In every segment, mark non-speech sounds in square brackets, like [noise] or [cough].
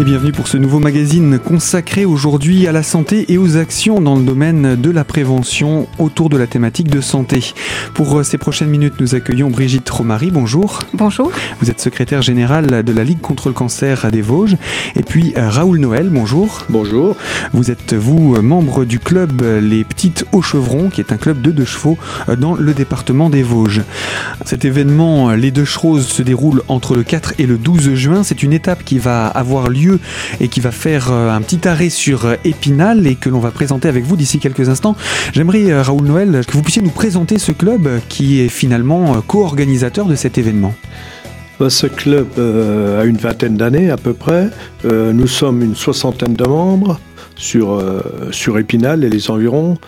Et bienvenue pour ce nouveau magazine consacré aujourd'hui à la santé et aux actions dans le domaine de la prévention autour de la thématique de santé. Pour euh, ces prochaines minutes, nous accueillons Brigitte Romary. Bonjour. Bonjour. Vous êtes secrétaire générale de la Ligue contre le cancer à des Vosges. Et puis euh, Raoul Noël, bonjour. Bonjour. Vous êtes, vous, euh, membre du club Les Petites Hauts Chevrons, qui est un club de deux chevaux dans le département des Vosges. Cet événement, les deux chevaux, se déroule entre le 4 et le 12 juin. C'est une étape qui va avoir lieu et qui va faire euh, un petit arrêt sur euh, Épinal et que l'on va présenter avec vous d'ici quelques instants. J'aimerais, euh, Raoul Noël, que vous puissiez nous présenter ce club qui est finalement co-organisateur de cet événement. Bah, ce club a une vingtaine d'années à peu près. nous sommes une soixantaine de membres sur, sur Épinal et les environs.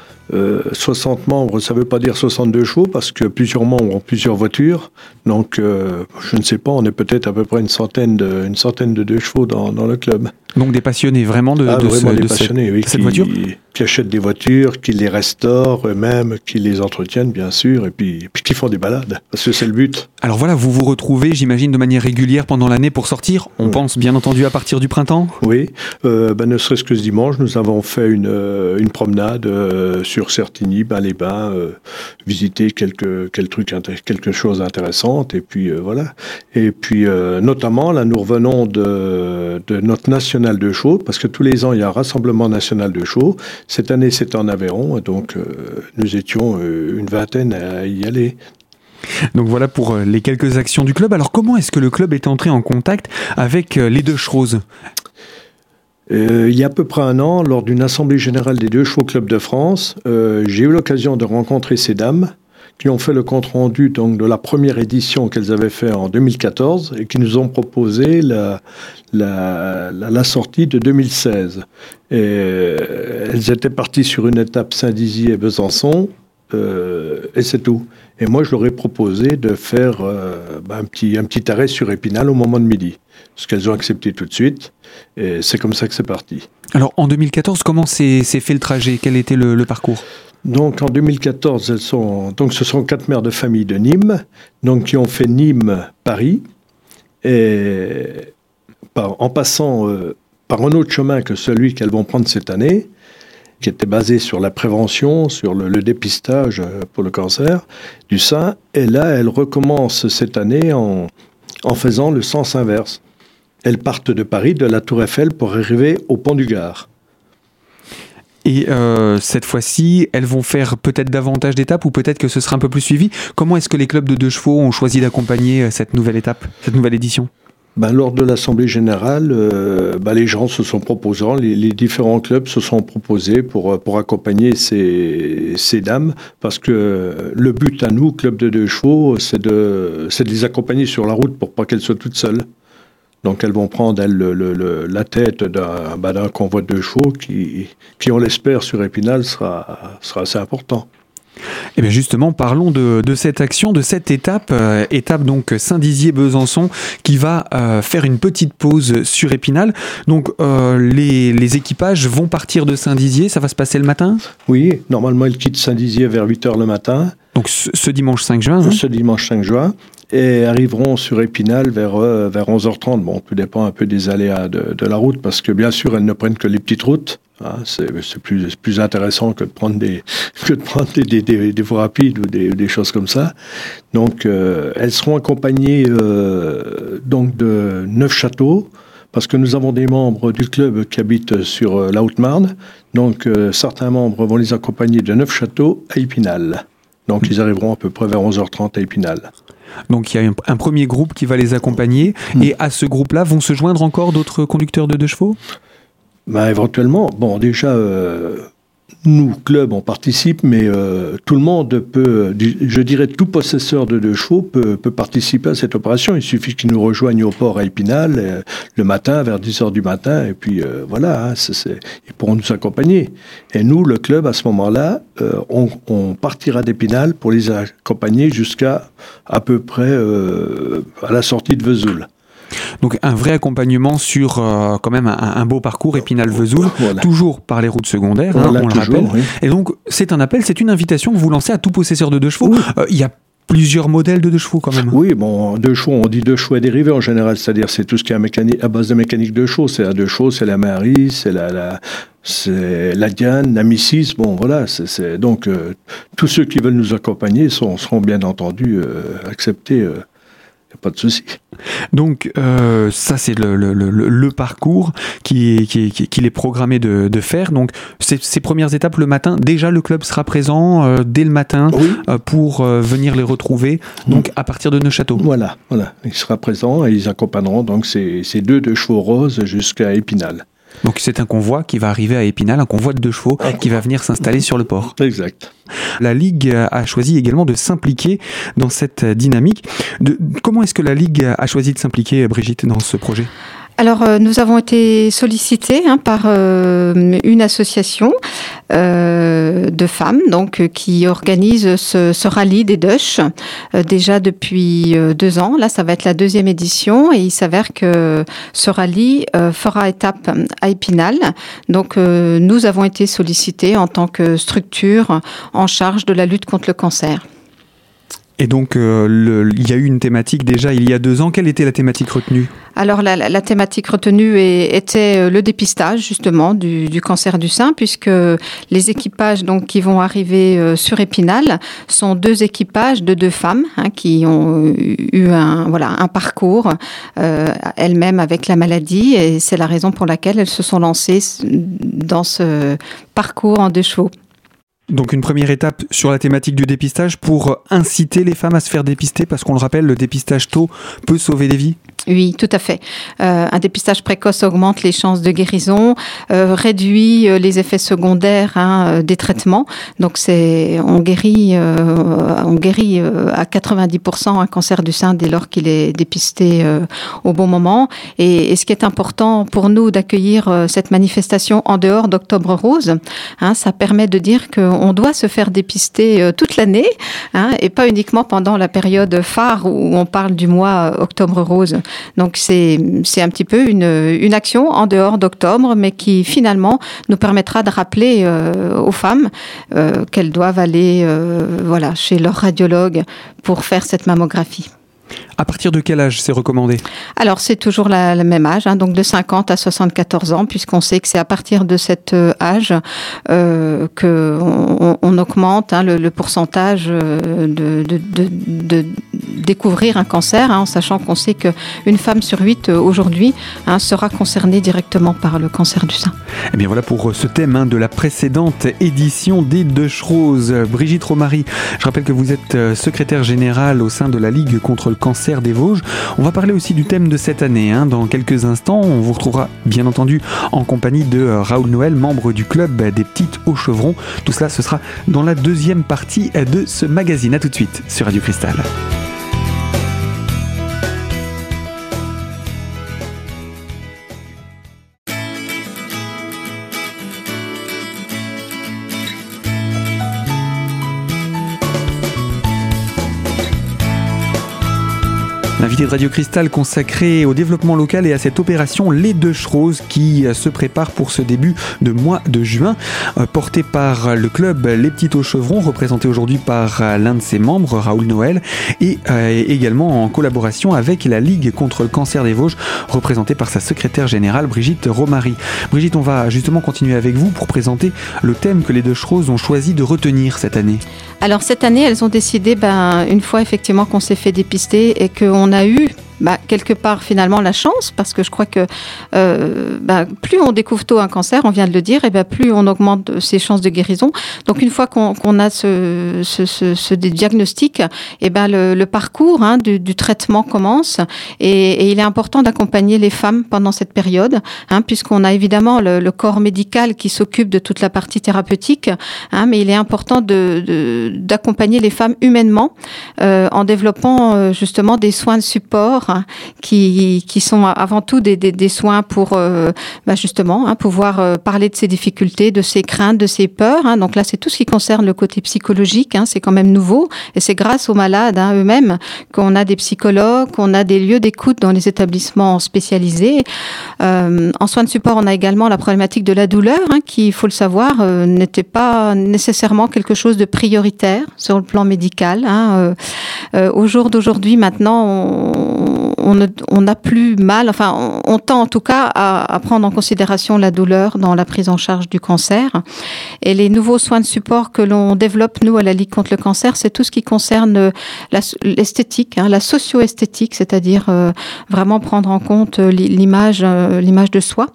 60 euh, membres, ça ne veut pas dire 62 chevaux parce que plusieurs membres ont plusieurs voitures. Donc, euh, je ne sais pas, on est peut-être à peu près une centaine de, une centaine de deux chevaux dans, dans le club. Donc des passionnés vraiment de, ah, de, vraiment des passionnés, cette, oui, cette voiture? Qui achètent des voitures, qui les restaurent eux-mêmes, qui les entretiennent bien sûr, et puis, puis qui font des balades, parce que c'est le but. Alors voilà, vous vous retrouvez, j'imagine, de manière régulière pendant l'année pour sortir. On pense bien entendu à partir du printemps? Oui, euh, ben, ne serait-ce que ce dimanche, nous avons fait une, euh, une promenade euh, sur Certigny, ben, les bains, euh, visiter quelques, quelques trucs, quelque chose intéressantes, et puis euh, voilà. Et puis notamment, là, nous revenons de, de notre national de chaux, parce que tous les ans, il y a un rassemblement national de chaux. Cette année, c'est en Aveyron, donc euh, nous étions euh, une vingtaine à y aller. Donc voilà pour euh, les quelques actions du club. Alors comment est-ce que le club est entré en contact avec les deux Chevaux il y a à peu près un an, lors d'une assemblée générale des deux chevaux clubs de France, j'ai eu l'occasion de rencontrer ces dames qui ont fait le compte-rendu donc, de la première édition qu'elles avaient fait en 2014 et qui nous ont proposé la, la, la, sortie de 2016. Et euh, elles étaient parties sur une étape Saint-Dizier et Besançon, euh, et c'est tout. Et moi, je leur ai proposé de faire euh, bah, un, petit, un petit arrêt sur Épinal au moment de midi. Ce qu'elles ont accepté tout de suite. Et c'est comme ça que c'est parti. Alors, en 2014, comment s'est fait le trajet? Quel était le, le parcours? Donc en 2014, elles sont, donc ce sont quatre mères de famille de Nîmes, donc qui ont fait Nîmes-Paris, et en passant euh, par un autre chemin que celui qu'elles vont prendre cette année, qui était basé sur la prévention, sur le, dépistage euh, pour le cancer du sein. Et là, elles recommencent cette année en, en faisant le sens inverse. Elles partent de Paris, de la Tour Eiffel, pour arriver au pont du Gard. Et euh, cette fois-ci, elles vont faire peut-être davantage d'étapes ou peut-être que ce sera un peu plus suivi. Comment est-ce que les clubs de deux chevaux ont choisi d'accompagner euh, cette nouvelle étape, cette nouvelle édition? Ben, lors de l'Assemblée générale, euh, ben, les gens se sont proposants, les, différents clubs se sont proposés pour, pour accompagner ces, dames, parce que le but à nous, club de deux chevaux, c'est de, les accompagner sur la route pour pas qu'elles soient toutes seules. Donc elles vont prendre elles, le, la tête bah, d'un convoi de chevaux qui, qui on l'espère, sur Épinal sera assez important. Et eh bien justement, parlons de, de, cette action, de cette étape, euh, étape donc Saint-Dizier-Besançon, qui va euh, faire une petite pause sur Épinal. Donc euh, les, les, équipages vont partir de Saint-Dizier, ça va se passer le matin? Oui, normalement ils quittent Saint-Dizier vers 8h le matin. Donc ce, dimanche 5 juin hein? Ce dimanche 5 juin et arriveront sur Épinal vers, vers 11h30. Bon, tout dépend un peu des aléas de, de, la route, parce que bien sûr, elles ne prennent que les petites routes. Hein, c'est plus, plus intéressant que de prendre des, [laughs] que de prendre des, des, des, voies rapides ou des, des, choses comme ça. Donc, euh, elles seront accompagnées euh, donc de neuf châteaux, parce que nous avons des membres du club qui habitent sur euh, la Haute-Marne. Donc, certains membres vont les accompagner de neuf châteaux à Épinal. Donc, ils arriveront à peu près vers 11h30 à Épinal. Donc il y a un, premier groupe qui va les accompagner. Mm. Et à ce groupe-là vont se joindre encore d'autres conducteurs de deux chevaux? Bah, Éventuellement. Bon, déjà, euh, nous, club, on participe, mais euh, tout le monde peut, je dirais, tout possesseur de chevaux peut, participer à cette opération. Il suffit qu'ils nous rejoignent au port à Épinal euh, le matin, vers 10 h du matin, et puis voilà, hein, ils pourront nous accompagner. Et nous, le club, à ce moment-là, on, on, partira d'Épinal pour les accompagner jusqu'à à peu près à la sortie de Vesoul. Donc un vrai accompagnement sur euh, quand même un, un, beau parcours Épinal-Vesoul, voilà. toujours par les routes secondaires, hein, voilà, on toujours, le rappelle. Oui. Et donc c'est un appel, c'est une invitation que vous lancez à tout possesseur de deux chevaux. Il oui. euh, y a plusieurs modèles de deux chevaux quand même. Oui, bon, deux chevaux, on dit deux chevaux dérivés en général, c'est-à-dire c'est tout ce qui est à, mécanique, à base de mécanique de chevaux. C'est la deux chevaux, c'est la Marie, c'est la, la c'est la Diane, la Missis, bon voilà, c'est donc euh, tous ceux qui veulent nous accompagner sont, seront bien entendu euh, acceptés. Euh, pas de souci. Donc euh, ça c'est le, le, le, le, parcours qui est, qui, est, qui est programmé de, de faire. Donc ces, ces, premières étapes le matin, déjà le club sera présent euh, dès le matin oui. euh, pour venir les retrouver. Donc à partir de Neuchâteau. Voilà, voilà, il sera présent et ils accompagneront donc ces, ces deux de chevaux roses jusqu'à Épinal. Donc c'est un convoi qui va arriver à Épinal, un convoi de deux chevaux qui va venir s'installer sur le port. Exact. La Ligue a choisi également de s'impliquer dans cette dynamique. De, comment est-ce que la Ligue a choisi de s'impliquer, Brigitte, dans ce projet? Alors, euh, nous avons été sollicités hein, par euh, une association euh, de femmes donc qui organise ce, rallye des Dush déjà depuis deux ans. Là, ça va être la deuxième édition et il s'avère que ce rallye fera étape à Épinal. Donc, nous avons été sollicités en tant que structure en charge de la lutte contre le cancer. Et donc, euh, il y a eu une thématique déjà il y a deux ans. Quelle était la thématique retenue? Alors, la, thématique retenue était le dépistage, justement, du, cancer du sein, puisque les équipages donc, qui vont arriver euh, sur Épinal sont deux équipages de deux femmes hein, qui ont eu un, voilà, un parcours euh, elles-mêmes avec la maladie. Et c'est la raison pour laquelle elles se sont lancées dans ce parcours en deux chevaux. Donc une première étape sur la thématique du dépistage pour inciter les femmes à se faire dépister parce qu'on le rappelle, le dépistage tôt peut sauver des vies. Oui, tout à fait. Euh, un dépistage précoce augmente les chances de guérison, euh, réduit euh, les effets secondaires hein, des traitements. Donc c'est on guérit, euh, on guérit euh, à 90% un cancer du sein dès lors qu'il est dépisté euh, au bon moment. Et, et, ce qui est important pour nous d'accueillir cette manifestation en dehors d'Octobre Rose, hein, ça permet de dire qu'on doit se faire dépister toute l'année hein, et pas uniquement pendant la période phare où on parle du mois Octobre Rose. Donc c'est un petit peu une, action en dehors d'octobre, mais qui finalement nous permettra de rappeler euh, aux femmes euh, qu'elles doivent aller euh, chez leur radiologue pour faire cette mammographie. À partir de quel âge c'est recommandé Alors, c'est toujours la, le même âge, hein, donc de 50 à 74 ans, puisqu'on sait que c'est à partir de cet euh, âge euh, qu'on on augmente hein, le, le, pourcentage de, de, de, de, découvrir un cancer, hein, en sachant qu'on sait qu'une femme sur huit euh, aujourd'hui sera concernée directement par le cancer du sein. Et eh bien voilà pour ce thème de la précédente édition des Deux Roses. Brigitte Romary, je rappelle que vous êtes euh, secrétaire générale au sein de la Ligue contre le cancer des Vosges. On va parler aussi du thème de cette année. Hein. Dans quelques instants, on vous retrouvera bien entendu en compagnie de euh, Raoul Noël, membre du club des petites hauts chevrons. Tout cela, ce sera dans la deuxième partie de ce magazine. A tout de suite sur Radio Cristal. L'invité de Radio Cristal consacré au développement local et à cette opération Les Deux Roses qui se prépare pour ce début de mois de juin, porté par le club Les Petites aux Chevrons, représenté aujourd'hui par l'un de ses membres, Raoul Noël, et également en collaboration avec la Ligue contre le cancer des Vosges, représentée par sa secrétaire générale Brigitte Romary. Brigitte, on va justement continuer avec vous pour présenter le thème que les Deux Roses ont choisi de retenir cette année. Alors cette année, elles ont décidé, ben, une fois effectivement qu'on s'est fait dépister et qu'on a eu bah, quelque part finalement la chance parce que je crois que euh, bah, plus on découvre tôt un cancer, on vient de le dire, et bah, plus on augmente ses chances de guérison. Donc une fois qu'on qu a ce, ce, ce, ce diagnostic, et ben le, le parcours hein, du, du, traitement commence et, et il est important d'accompagner les femmes pendant cette période, hein, puisqu'on a évidemment le, le, corps médical qui s'occupe de toute la partie thérapeutique, hein, mais il est important d'accompagner de, de, les femmes humainement euh, en développant euh, justement des soins de support hein, qui, qui sont avant tout des, soins pour bah justement hein, pouvoir parler de ses difficultés, de ses craintes, de ses peurs. Hein. Donc là, c'est tout ce qui concerne le côté psychologique. C'est quand même nouveau et c'est grâce aux malades eux-mêmes qu'on a des psychologues, qu'on a des lieux d'écoute dans les établissements spécialisés. Euh, en soins de support, on a également la problématique de la douleur, qui, il faut le savoir, euh, n'était pas nécessairement quelque chose de prioritaire sur le plan médical. Euh, au jour d'aujourd'hui, maintenant, on, on n'a plus mal, enfin, on, tend en tout cas à, prendre en considération la douleur dans la prise en charge du cancer. Et les nouveaux soins de support que l'on développe, nous, à la Ligue contre le cancer, c'est tout ce qui concerne l'esthétique, hein, la socio-esthétique, c'est-à-dire euh, vraiment prendre en compte l'image, euh, l'image de soi,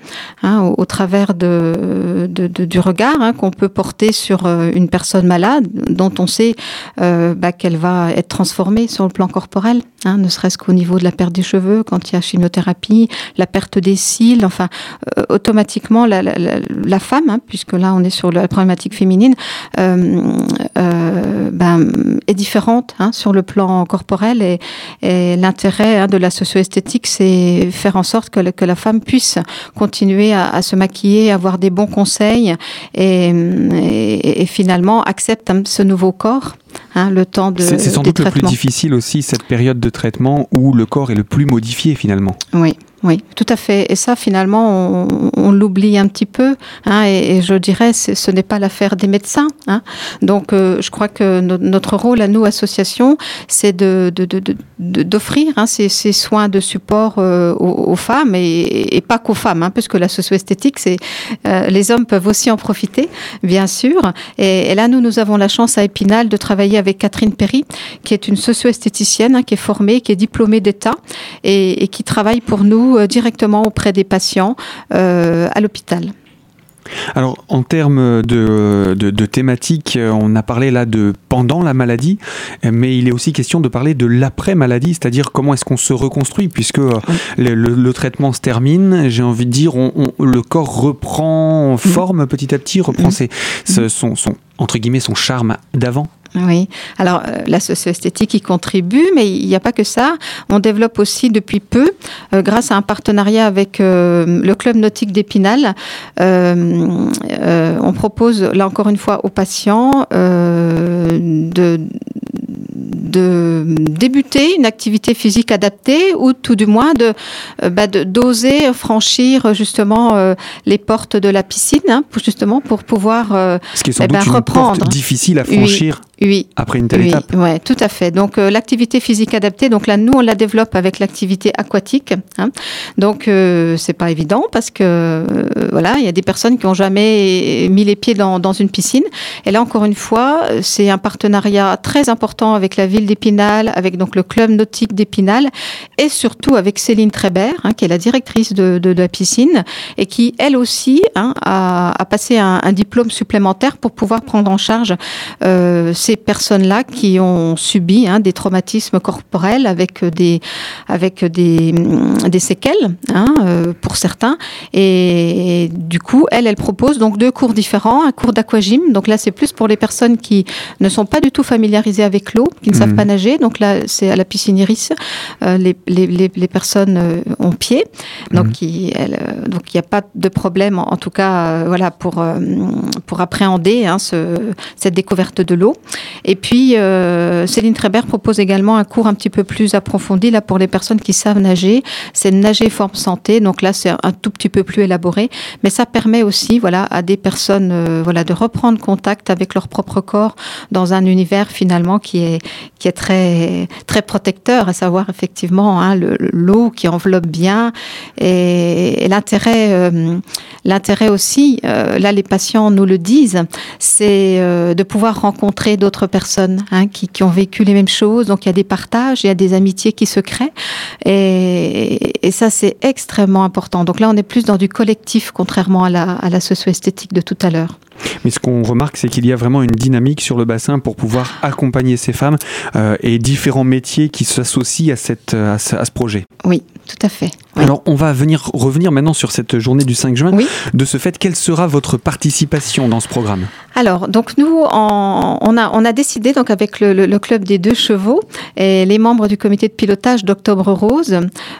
hein, au, travers de, du regard hein, qu'on peut porter sur euh, une personne malade, dont on sait bah, qu'elle va être transformée sur le plan corporel, ne serait-ce qu'au niveau de la des cheveux, quand il y a chimiothérapie, la perte des cils, enfin, euh, automatiquement, la, femme, hein, puisque là on est sur la problématique féminine, euh, euh, ben, est différente hein, sur le plan corporel et, l'intérêt hein, de la socio-esthétique, c'est faire en sorte que, que, la femme puisse continuer à, se maquiller, avoir des bons conseils et, finalement accepte ce nouveau corps Hein, le temps de. C'est sans doute le plus difficile aussi, cette période de traitement où le corps est le plus modifié finalement. Oui, oui, tout à fait. Et ça, finalement, on, on l'oublie un petit peu. Hein, et, je dirais, ce n'est pas l'affaire des médecins. Hein. Donc, euh, je crois que no notre rôle à nous, association, c'est d'offrir hein, ces, soins de support euh, aux, femmes et, pas qu'aux femmes, puisque la socio-esthétique, euh, les hommes peuvent aussi en profiter, bien sûr. Et, là, nous, nous avons la chance à Épinal de travailler avec Catherine Perry, qui est une socio-esthéticienne, qui est formée, qui est diplômée d'État et, qui travaille pour nous directement auprès des patients à l'hôpital. Alors, en termes de, de, de thématiques, on a parlé là de pendant la maladie, mais il est aussi question de parler de l'après-maladie, c'est-à-dire comment est-ce qu'on se reconstruit, puisque oui. le, le, le, traitement se termine, j'ai envie de dire, on, on, le corps reprend forme petit à petit, reprend ses, son, son, entre guillemets, son charme d'avant. Oui, alors euh, la socio-esthétique y contribue, mais il n'y a pas que ça. On développe aussi depuis peu, euh, grâce à un partenariat avec euh, le club nautique d'Épinal, on propose là encore une fois aux patients de de débuter une activité physique adaptée ou tout du moins de bah, d'oser franchir justement euh, les portes de la piscine hein, pour justement pour pouvoir euh, Ce qui est sans eh doute ben, une reprendre. porte difficile à franchir. Oui, oui, après une telle oui, étape. Ouais, tout à fait. Donc euh, l'activité physique adaptée, donc là nous on la développe avec l'activité aquatique. Hein. Donc euh, c'est pas évident parce que euh, voilà il y a des personnes qui ont jamais mis les pieds dans, dans une piscine. Et là encore une fois c'est un partenariat très important avec la ville d'Épinal, avec donc le club nautique d'Épinal et surtout avec Céline Trébert, hein, qui est la directrice de, de, de, la piscine et qui elle aussi hein, a, a, passé un, un, diplôme supplémentaire pour pouvoir prendre en charge ces personnes-là qui ont subi hein, des traumatismes corporels avec des, avec des, des séquelles hein, euh, pour certains. Et, et, du coup, elle, elle propose donc deux cours différents, un cours d'aquagym. Donc là, c'est plus pour les personnes qui ne sont pas du tout familiarisées avec l'eau, qui ne mmh. savent pas nager. Donc là, c'est à la piscine Iris. Euh, les, les, les, les, personnes euh, ont pied. Donc mmh. il euh, n'y a pas de problème, en, en tout cas, euh, voilà, pour, euh, pour appréhender hein, ce, cette découverte de l'eau. Et puis, euh, Céline Trébert propose également un cours un petit peu plus approfondi là pour les personnes qui savent nager. C'est nager forme santé. Donc là, c'est un tout petit peu plus élaboré, mais ça permet aussi, voilà, à des personnes, euh, voilà, de reprendre contact avec leur propre corps dans un univers finalement qui est qui est très très protecteur, à savoir effectivement hein, l'eau qui enveloppe bien et, l'intérêt euh, l'intérêt aussi, là les patients nous le disent, c'est de pouvoir rencontrer d'autres personnes hein, qui, qui ont vécu les mêmes choses. Donc il y a des partages, il y a des amitiés qui se créent et, et ça c'est extrêmement important. Donc là on est plus dans du collectif contrairement à la, à la socio-esthétique de tout à l'heure. Mais ce qu'on remarque, c'est qu'il y a vraiment une dynamique sur le bassin pour pouvoir accompagner ces femmes euh, et différents métiers qui s'associent à, cette, à ce, à ce projet. Oui, tout à fait. Alors, on va venir revenir maintenant sur cette journée du 5 juin. De ce fait, quelle sera votre participation dans ce programme? Alors, donc nous, on, a, on a décidé donc avec le, club des deux chevaux et les membres du comité de pilotage d'Octobre Rose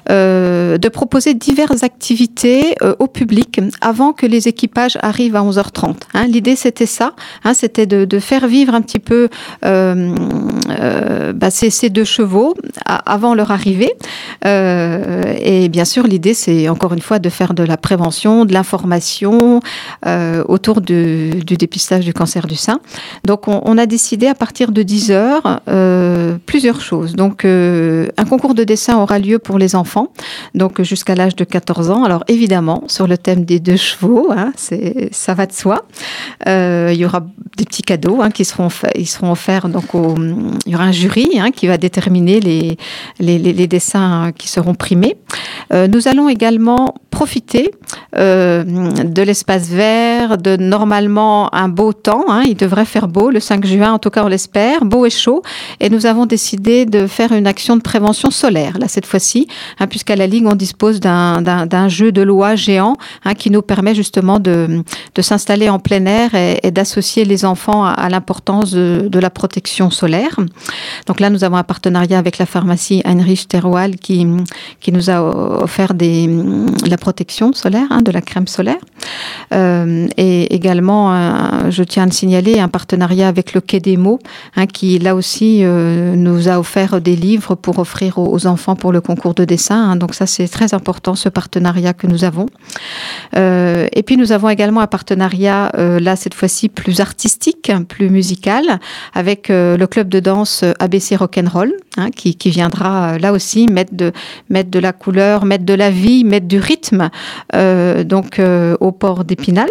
euh, de proposer diverses activités euh, au public avant que les équipages arrivent à 11h30. Hein. L'idée, c'était ça, hein, c'était de, faire vivre un petit peu euh, bah, ces, ces, deux chevaux avant leur arrivée. et bien sûr, l'idée, c'est encore une fois de faire de la prévention, de l'information euh, autour du dépistage du cancer du sein. Donc, on, a décidé à partir de 10 heures euh, plusieurs choses. Donc, euh, un concours de dessin aura lieu pour les enfants, donc jusqu'à l'âge de 14 ans. Alors, évidemment, sur le thème des deux chevaux, hein, ça va de soi. il y aura des petits cadeaux hein, qui seront, offerts. Donc, il y aura un jury hein, qui va déterminer les, dessins qui seront primés. Euh, nous allons également profiter euh, de l'espace vert, de normalement un beau temps. Hein. il devrait faire beau le 5 juin, en tout cas on l'espère, beau et chaud. Et nous avons décidé de faire une action de prévention solaire, là cette fois-ci, hein, puisqu'à la Ligue on dispose d'un jeu de loi géant hein, qui nous permet justement de, s'installer en plein air et, d'associer les enfants à, l'importance de, la protection solaire. Donc là nous avons un partenariat avec la pharmacie Heinrich Terwal qui, qui nous a offert des, la protection solaire, hein, de la crème solaire. Euh, et également, euh, je tiens à le signaler, un partenariat avec le Quai des mots, hein, qui là aussi euh, nous a offert des livres pour offrir aux, enfants pour le concours de dessin. Hein. donc ça, c'est très important, ce partenariat que nous avons. et puis, nous avons également un partenariat, là, cette fois-ci, plus artistique, plus musical, avec le club de danse ABC Rock'n'Roll, hein, qui, viendra là aussi mettre de, mettre de la couleur, mettre de la vie, mettre du rythme euh, donc euh, au port d'Épinal.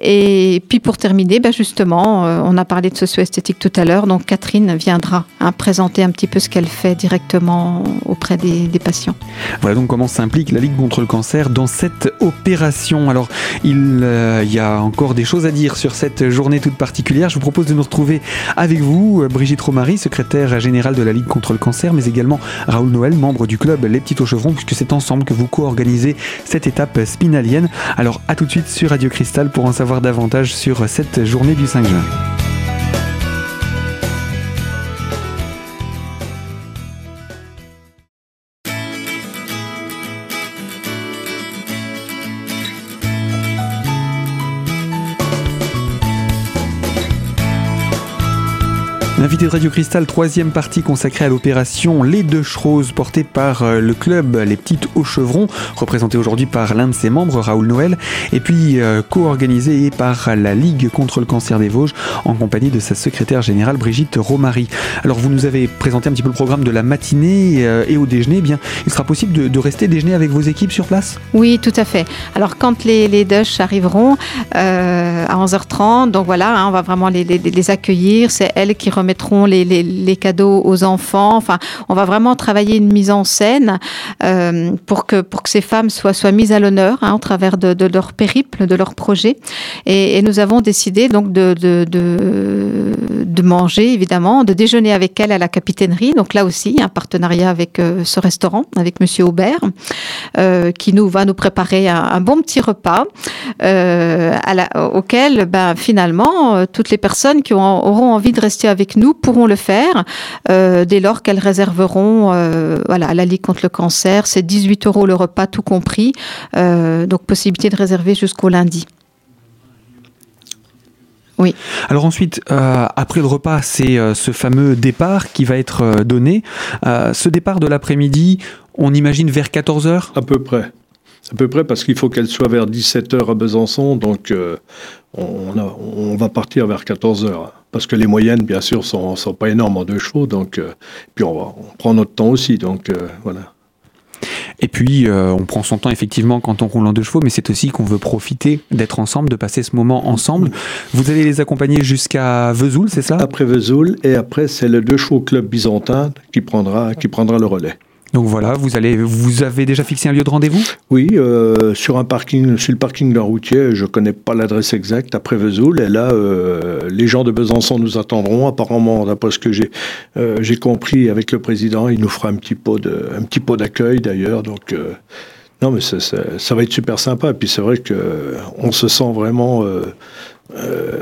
Et puis pour terminer, ben justement, euh, on a parlé de socio-esthétique tout à l'heure, donc Catherine viendra hein, présenter un petit peu ce qu'elle fait directement auprès des, patients. Voilà donc comment s'implique la Ligue contre le cancer dans cette opération. Alors il y a encore des choses à dire sur cette journée toute particulière. Je vous propose de nous retrouver avec vous, Brigitte Romary, secrétaire générale de la Ligue contre le cancer, mais également Raoul Noël, membre du club Les Petits au Chevrons, puisque c'est que vous co-organisez cette étape spinalienne. Alors à tout de suite sur Radio Cristal pour en savoir davantage sur cette journée du 5 juin. Invité de Radio Cristal, troisième partie consacrée à l'opération Les Deux Chroses, portée par euh, le club Les Petites Hauts Chevrons, représenté aujourd'hui par l'un de ses membres, Raoul Noël, et puis euh, co-organisé par la Ligue contre le cancer des Vosges, en compagnie de sa secrétaire générale Brigitte Romary. Alors vous nous avez présenté un petit peu le programme de la matinée euh, et au déjeuner. Eh bien, il sera possible de, rester déjeuner avec vos équipes sur place? Oui, tout à fait. Alors quand les, les arriveront à 11h30, donc voilà, hein, on va vraiment les, les accueillir. C'est elles qui remettent les, cadeaux aux enfants. Enfin, on va vraiment travailler une mise en scène euh, pour que pour que ces femmes soient soient mises à l'honneur hein, au travers de, leur périple, de leur projet. Et, nous avons décidé donc de, manger évidemment, de déjeuner avec elles à la capitainerie. Donc là aussi, un partenariat avec euh, ce restaurant, avec Monsieur Aubert, euh, qui nous va nous préparer un, bon petit repas la, auquel, ben, finalement, toutes les personnes qui auront envie de rester avec nous pourront le faire euh, dès lors qu'elles réserveront euh, voilà, à la Ligue contre le cancer. C'est 18 euros le repas tout compris. Euh, donc possibilité de réserver jusqu'au lundi. Oui. Alors ensuite, après le repas, c'est ce fameux départ qui va être donné. ce départ de l'après-midi, on imagine vers 14h À peu près. À peu près parce qu'il faut qu'elle soit vers 17h à Besançon, donc on, va partir vers 14h parce que les moyennes, bien sûr, sont, sont pas énormes en deux chevaux. Donc, euh, puis on, va, on prend notre temps aussi. Donc, euh, voilà. Et puis, euh, on prend son temps effectivement quand on roule en deux chevaux, mais c'est aussi qu'on veut profiter d'être ensemble, de passer ce moment ensemble. Vous allez les accompagner jusqu'à Vesoul, c'est ça? Après Vesoul, et après, c'est le deux chevaux club byzantin qui prendra, qui prendra le relais. Donc voilà, vous, allez, vous avez déjà fixé un lieu de rendez-vous? Oui, euh, sur un parking, sur le parking d'un routier, je ne connais pas l'adresse exacte, après Vesoul, et là, euh, les gens de Besançon nous attendront. Apparemment, d'après ce que j'ai euh, compris avec le président, il nous fera un petit pot d'accueil d'ailleurs, donc Non, mais ça, va être super sympa. Et puis c'est vrai qu'on se sent vraiment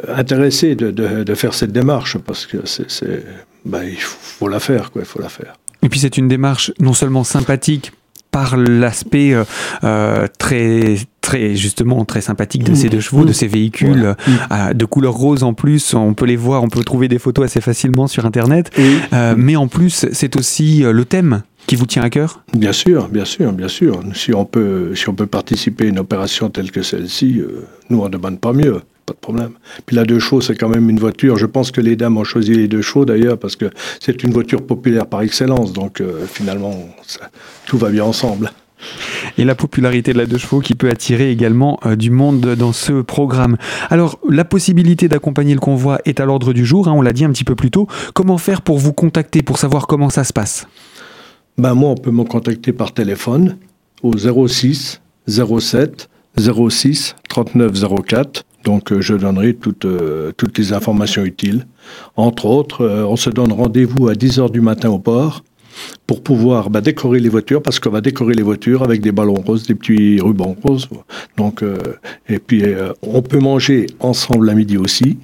intéressé de, faire cette démarche parce que c'est, ben, il faut la faire, quoi. Il faut la faire. Et puis c'est une démarche non seulement sympathique par l'aspect euh, euh, très très justement très sympathique de ces deux chevaux, de ces véhicules euh, de couleur rose en plus. On peut les voir, on peut trouver des photos assez facilement sur internet. mais en plus, c'est aussi le thème qui vous tient à cœur. Bien sûr, bien sûr, bien sûr. Si on peut, si on peut participer à une opération telle que celle-ci, nous on ne demande pas mieux pas de problème. Puis la deux chevaux, c'est quand même une voiture. Je pense que les dames ont choisi les deux chevaux d'ailleurs parce que c'est une voiture populaire par excellence. Donc euh, finalement, tout va bien ensemble. Et la popularité de la deux chevaux qui peut attirer également euh, du monde dans ce programme. Alors, la possibilité d'accompagner le convoi est à l'ordre du jour, hein, on l'a dit un petit peu plus tôt. Comment faire pour vous contacter, pour savoir comment ça se passe? Ben Moi, on peut me contacter par téléphone au 06 07 06 39 04 donc euh, je donnerai toutes, euh, toutes les informations utiles. Entre autres, euh, on se donne rendez-vous à 10h du matin au port pour pouvoir bah, décorer les voitures, parce qu'on va décorer les voitures avec des ballons roses, des petits rubans roses. Donc, et puis, on peut manger ensemble à midi aussi.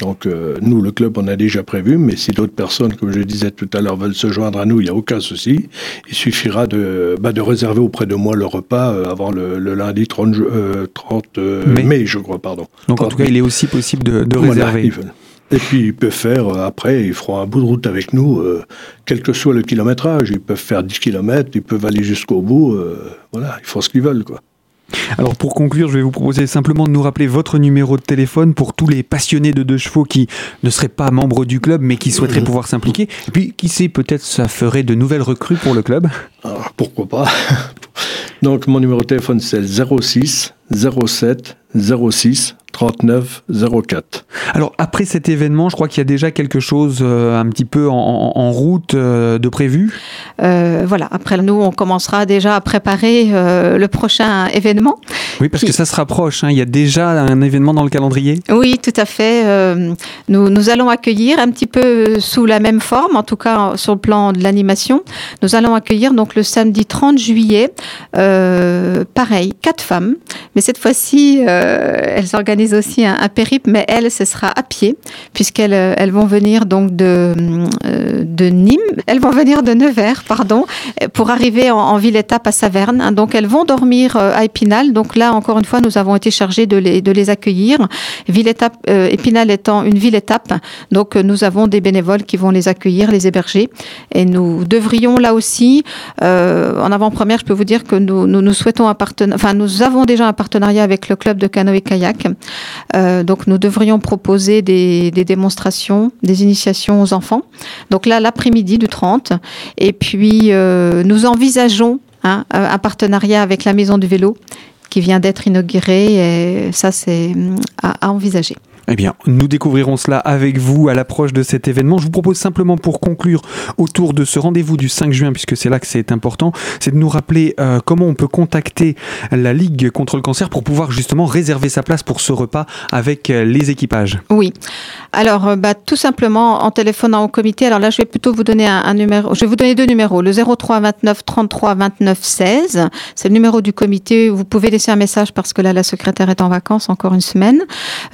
Donc, euh, nous, le club, on a déjà prévu, mais si d'autres personnes, comme je disais tout à l'heure, veulent se joindre à nous, il n'y a aucun souci. Il suffira de, bah, de réserver auprès de moi le repas euh, avant le, lundi 30, 30 euh, mai. je crois, pardon. Donc, en tout cas, il est aussi possible de, réserver. Et puis ils peuvent faire, après, ils feront un bout de route avec nous, quel que soit le kilométrage. Ils peuvent faire 10 km, ils peuvent aller jusqu'au bout. voilà, ils font ce qu'ils veulent, quoi. Alors pour conclure, je vais vous proposer simplement de nous rappeler votre numéro de téléphone pour tous les passionnés de deux chevaux qui ne seraient pas membres du club mais qui souhaiteraient pouvoir s'impliquer. Et puis qui sait, peut-être ça ferait de nouvelles recrues pour le club. Alors, ah, pourquoi pas [laughs] Donc mon numéro de téléphone c'est 06 07 06 39 04. Alors après cet événement, je crois qu'il y a déjà quelque chose euh, un petit peu en, route euh, de prévu? Euh, voilà, après nous, on commencera déjà à préparer le prochain événement. Oui, parce que ça se rapproche, hein. il y a déjà un événement dans le calendrier? Oui, tout à fait. nous, nous allons accueillir un petit peu sous la même forme, en tout cas sur le plan de l'animation. Nous allons accueillir donc le samedi 30 juillet, pareil, quatre femmes, mais cette fois-ci, elles organisent aussi un, périple, mais elles, ce sera à pied, puisqu'elles euh, vont venir donc de, euh, de Nîmes, elles vont venir de Nevers, pardon, pour arriver en, ville-étape à Saverne. Donc elles vont dormir euh, à Épinal. Donc là, encore une fois, nous avons été chargés de les, de les accueillir. Ville-étape, Épinal étant une ville-étape, donc nous avons des bénévoles qui vont les accueillir, les héberger. Et nous devrions là aussi, en avant-première, je peux vous dire que nous, souhaitons enfin nous avons déjà un partenariat avec le club de canoë-kayak euh, donc nous devrions proposer des, démonstrations, des initiations aux enfants. Donc là, l'après-midi du 30. Et puis, euh, nous envisageons hein, un partenariat avec la Maison du Vélo qui vient d'être inaugurée. Et ça, c'est à envisager. Eh bien, nous découvrirons cela avec vous à l'approche de cet événement. Je vous propose simplement pour conclure autour de ce rendez-vous du 5 juin, puisque c'est là que c'est important, c'est de nous rappeler euh, comment on peut contacter la Ligue contre le cancer pour pouvoir justement réserver sa place pour ce repas avec euh, les équipages. Oui. Alors, euh, bah, tout simplement en téléphonant au comité. Alors là, je vais plutôt vous donner un, numéro. Je vais vous donner deux numéros. Le 03 29 33 29 16. C'est le numéro du comité. Vous pouvez laisser un message parce que là, la secrétaire est en vacances encore une semaine.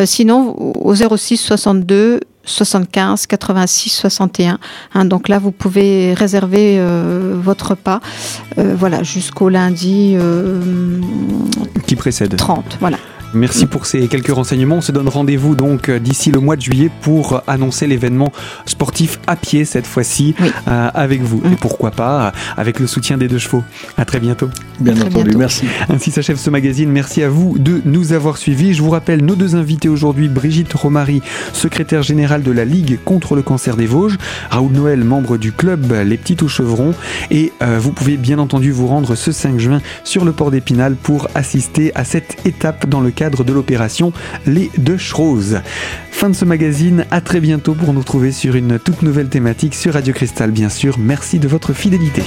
sinon, au 06 62 75 86 61. donc là, vous pouvez réserver euh, votre repas euh, voilà, jusqu'au lundi euh, qui précède 30. Voilà. Merci pour ces quelques renseignements. On se donne rendez-vous donc euh, d'ici le mois de juillet pour annoncer l'événement sportif à pied cette fois-ci euh, avec vous. Mm. Et pourquoi pas euh, avec le soutien des deux chevaux. À très bientôt. Bien entendu, merci. Ainsi s'achève ce magazine. Merci à vous de nous avoir suivis. Je vous rappelle nos deux invités aujourd'hui, Brigitte Romary, secrétaire générale de la Ligue contre le cancer des Vosges, Raoul Noël, membre du club Les Petits aux Chevrons. Et vous pouvez bien entendu vous rendre ce 5 juin sur le port d'Épinal pour assister à cette étape dans le cadre de l'opération Les Deux Roses. Fin de ce magazine, à très bientôt pour nous retrouver sur une toute nouvelle thématique sur Radio Cristal bien sûr. Merci de votre fidélité.